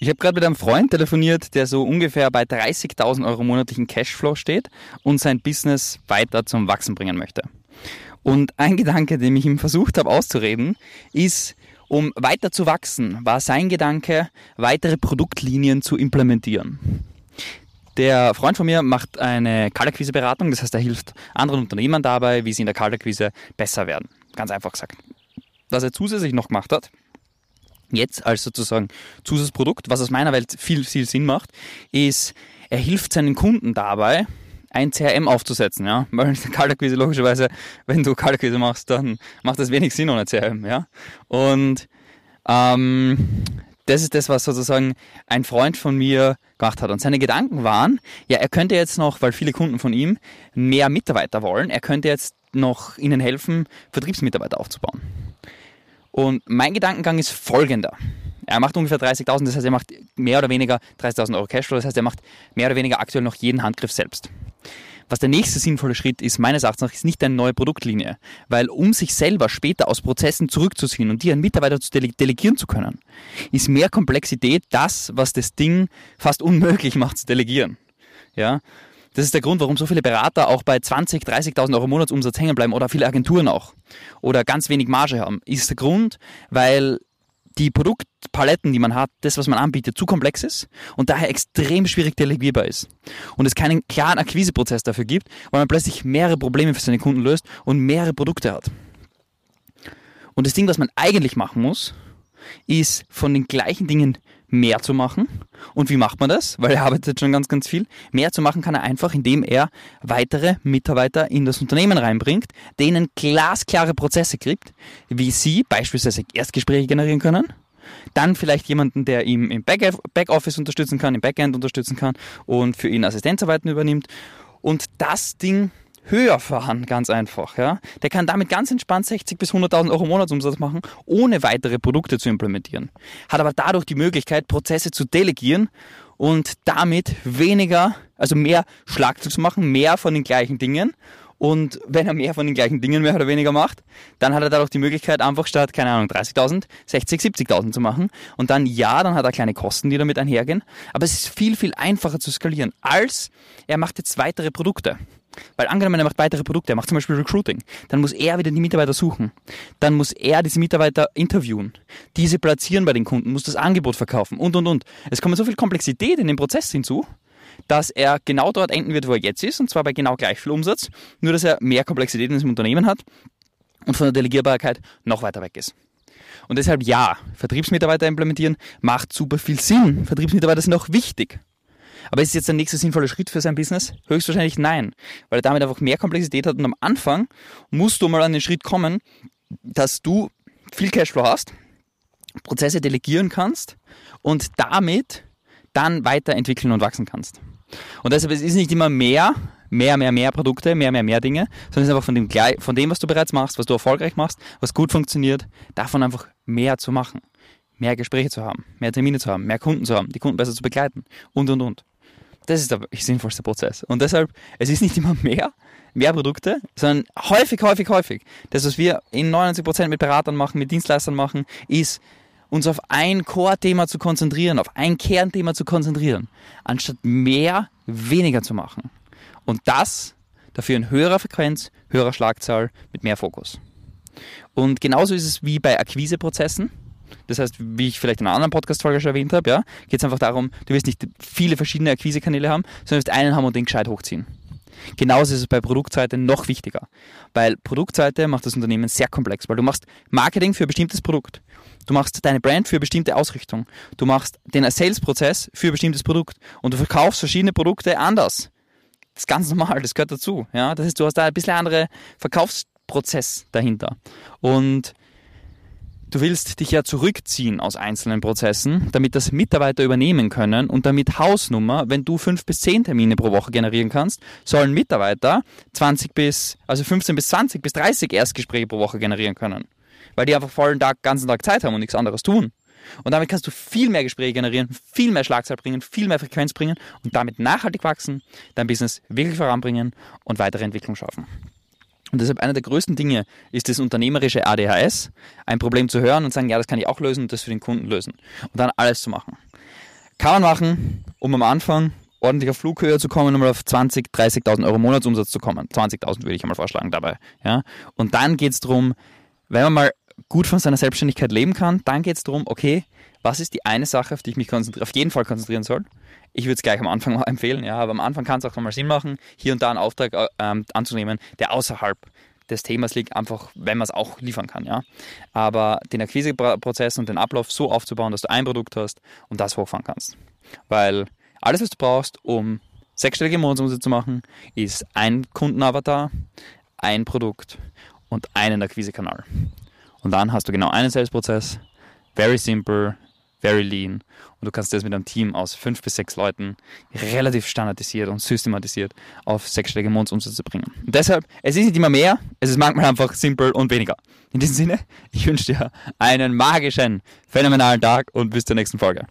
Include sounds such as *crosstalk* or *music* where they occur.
Ich habe gerade mit einem Freund telefoniert, der so ungefähr bei 30.000 Euro monatlichen Cashflow steht und sein Business weiter zum Wachsen bringen möchte. Und ein Gedanke, den ich ihm versucht habe auszureden, ist, um weiter zu wachsen, war sein Gedanke, weitere Produktlinien zu implementieren. Der Freund von mir macht eine Kaltakquise-Beratung, das heißt, er hilft anderen Unternehmern dabei, wie sie in der Kaltakquise besser werden. Ganz einfach gesagt. Was er zusätzlich noch gemacht hat, jetzt als sozusagen Zusatzprodukt, was aus meiner Welt viel, viel Sinn macht, ist, er hilft seinen Kunden dabei, ein CRM aufzusetzen, ja, weil Kaltakquise logischerweise, wenn du Kaltakquise machst, dann macht das wenig Sinn ohne CRM, ja, und ähm, das ist das, was sozusagen ein Freund von mir gemacht hat. Und seine Gedanken waren, ja, er könnte jetzt noch, weil viele Kunden von ihm mehr Mitarbeiter wollen, er könnte jetzt noch ihnen helfen, Vertriebsmitarbeiter aufzubauen. Und mein Gedankengang ist folgender. Er macht ungefähr 30.000, das heißt, er macht mehr oder weniger 30.000 Euro Cashflow, das heißt, er macht mehr oder weniger aktuell noch jeden Handgriff selbst. Was der nächste sinnvolle Schritt ist, meines Erachtens nach, ist nicht eine neue Produktlinie. Weil um sich selber später aus Prozessen zurückzuziehen und die an Mitarbeiter zu dele delegieren zu können, ist mehr Komplexität das, was das Ding fast unmöglich macht zu delegieren. Ja, das ist der Grund, warum so viele Berater auch bei 20, 30.000 Euro Monatsumsatz hängen bleiben oder viele Agenturen auch oder ganz wenig Marge haben. Ist der Grund, weil die Produktpaletten, die man hat, das, was man anbietet, zu komplex ist und daher extrem schwierig delegierbar ist. Und es keinen klaren Akquiseprozess dafür gibt, weil man plötzlich mehrere Probleme für seine Kunden löst und mehrere Produkte hat. Und das Ding, was man eigentlich machen muss, ist von den gleichen Dingen mehr zu machen. Und wie macht man das? Weil er arbeitet schon ganz, ganz viel. Mehr zu machen kann er einfach, indem er weitere Mitarbeiter in das Unternehmen reinbringt, denen glasklare Prozesse kriegt, wie sie beispielsweise Erstgespräche generieren können. Dann vielleicht jemanden, der ihm im Backoffice unterstützen kann, im Backend unterstützen kann und für ihn Assistenzarbeiten übernimmt. Und das Ding höher fahren, ganz einfach. Ja? Der kann damit ganz entspannt 60 bis 100.000 Euro Monatsumsatz machen, ohne weitere Produkte zu implementieren. Hat aber dadurch die Möglichkeit, Prozesse zu delegieren und damit weniger, also mehr Schlagzeug zu machen, mehr von den gleichen Dingen. Und wenn er mehr von den gleichen Dingen mehr oder weniger macht, dann hat er dadurch die Möglichkeit, einfach statt, keine Ahnung, 30.000, 60, 70.000 zu machen. Und dann, ja, dann hat er kleine Kosten, die damit einhergehen. Aber es ist viel, viel einfacher zu skalieren, als er macht jetzt weitere Produkte. Weil angenommen, er macht weitere Produkte, er macht zum Beispiel Recruiting, dann muss er wieder die Mitarbeiter suchen. Dann muss er diese Mitarbeiter interviewen, diese platzieren bei den Kunden, muss das Angebot verkaufen und, und, und. Es kommt so viel Komplexität in den Prozess hinzu, dass er genau dort enden wird, wo er jetzt ist, und zwar bei genau gleich viel Umsatz, nur dass er mehr Komplexität in diesem Unternehmen hat und von der Delegierbarkeit noch weiter weg ist. Und deshalb ja, Vertriebsmitarbeiter implementieren macht super viel Sinn. Vertriebsmitarbeiter sind auch wichtig. Aber ist es jetzt der nächste sinnvolle Schritt für sein Business? Höchstwahrscheinlich nein, weil er damit einfach mehr Komplexität hat und am Anfang musst du mal an den Schritt kommen, dass du viel Cashflow hast, Prozesse delegieren kannst und damit dann weiterentwickeln und wachsen kannst. Und deshalb es ist es nicht immer mehr, mehr, mehr, mehr Produkte, mehr, mehr, mehr Dinge, sondern es ist einfach von dem, von dem, was du bereits machst, was du erfolgreich machst, was gut funktioniert, davon einfach mehr zu machen. Mehr Gespräche zu haben, mehr Termine zu haben, mehr Kunden zu haben, die Kunden besser zu begleiten und, und, und. Das ist der sinnvollste Prozess. Und deshalb, es ist nicht immer mehr, mehr Produkte, sondern häufig, häufig, häufig. Das, was wir in 99% mit Beratern machen, mit Dienstleistern machen, ist, uns auf ein Core-Thema zu konzentrieren, auf ein Kernthema zu konzentrieren, anstatt mehr, weniger zu machen. Und das dafür in höherer Frequenz, höherer Schlagzahl, mit mehr Fokus. Und genauso ist es wie bei Akquiseprozessen. Das heißt, wie ich vielleicht in einer anderen Podcast-Folge schon erwähnt habe, ja, geht es einfach darum, du wirst nicht viele verschiedene Akquisekanäle haben, sondern du wirst einen haben und den gescheit hochziehen. Genauso ist es bei Produktseite noch wichtiger, weil Produktseite macht das Unternehmen sehr komplex, weil du machst Marketing für ein bestimmtes Produkt, du machst deine Brand für eine bestimmte Ausrichtung, du machst den Sales-Prozess für ein bestimmtes Produkt und du verkaufst verschiedene Produkte anders. Das ist ganz normal, das gehört dazu. Ja? Das heißt, du hast da ein bisschen andere Verkaufsprozess dahinter. Und Du willst dich ja zurückziehen aus einzelnen Prozessen, damit das Mitarbeiter übernehmen können und damit Hausnummer, wenn du fünf bis zehn Termine pro Woche generieren kannst, sollen Mitarbeiter 20 bis, also 15 bis 20 bis 30 Erstgespräche pro Woche generieren können. Weil die einfach vollen Tag, ganzen Tag Zeit haben und nichts anderes tun. Und damit kannst du viel mehr Gespräche generieren, viel mehr Schlagzahl bringen, viel mehr Frequenz bringen und damit nachhaltig wachsen, dein Business wirklich voranbringen und weitere Entwicklung schaffen. Und deshalb einer der größten Dinge ist das unternehmerische ADHS, ein Problem zu hören und sagen, ja, das kann ich auch lösen und das für den Kunden lösen. Und dann alles zu machen. Kann man machen, um am Anfang ordentlich auf Flughöhe zu kommen, um auf 20.000, 30.000 Euro Monatsumsatz zu kommen. 20.000 würde ich einmal vorschlagen dabei. Ja? Und dann geht es darum, wenn man mal gut von seiner Selbstständigkeit leben kann, dann geht es darum, okay, was ist die eine Sache, auf die ich mich auf jeden Fall konzentrieren soll? Ich würde es gleich am Anfang *laughs* mal empfehlen, ja, aber am Anfang kann es auch mal Sinn machen, hier und da einen Auftrag äh, ähm, anzunehmen, der außerhalb des Themas liegt, einfach wenn man es auch liefern kann. Ja? Aber den Akquiseprozess und den Ablauf so aufzubauen, dass du ein Produkt hast und das hochfahren kannst. Weil alles, was du brauchst, um sechsstellige Monatsumsätze zu machen, ist ein Kundenavatar, ein Produkt und einen Akquisekanal. Und dann hast du genau einen Sales-Prozess, very simple, very lean und du kannst das mit einem Team aus fünf bis sechs Leuten relativ standardisiert und systematisiert auf sechsstellige Monatsumsätze bringen. Und deshalb, es ist nicht immer mehr, es ist manchmal einfach simpel und weniger. In diesem Sinne, ich wünsche dir einen magischen, phänomenalen Tag und bis zur nächsten Folge.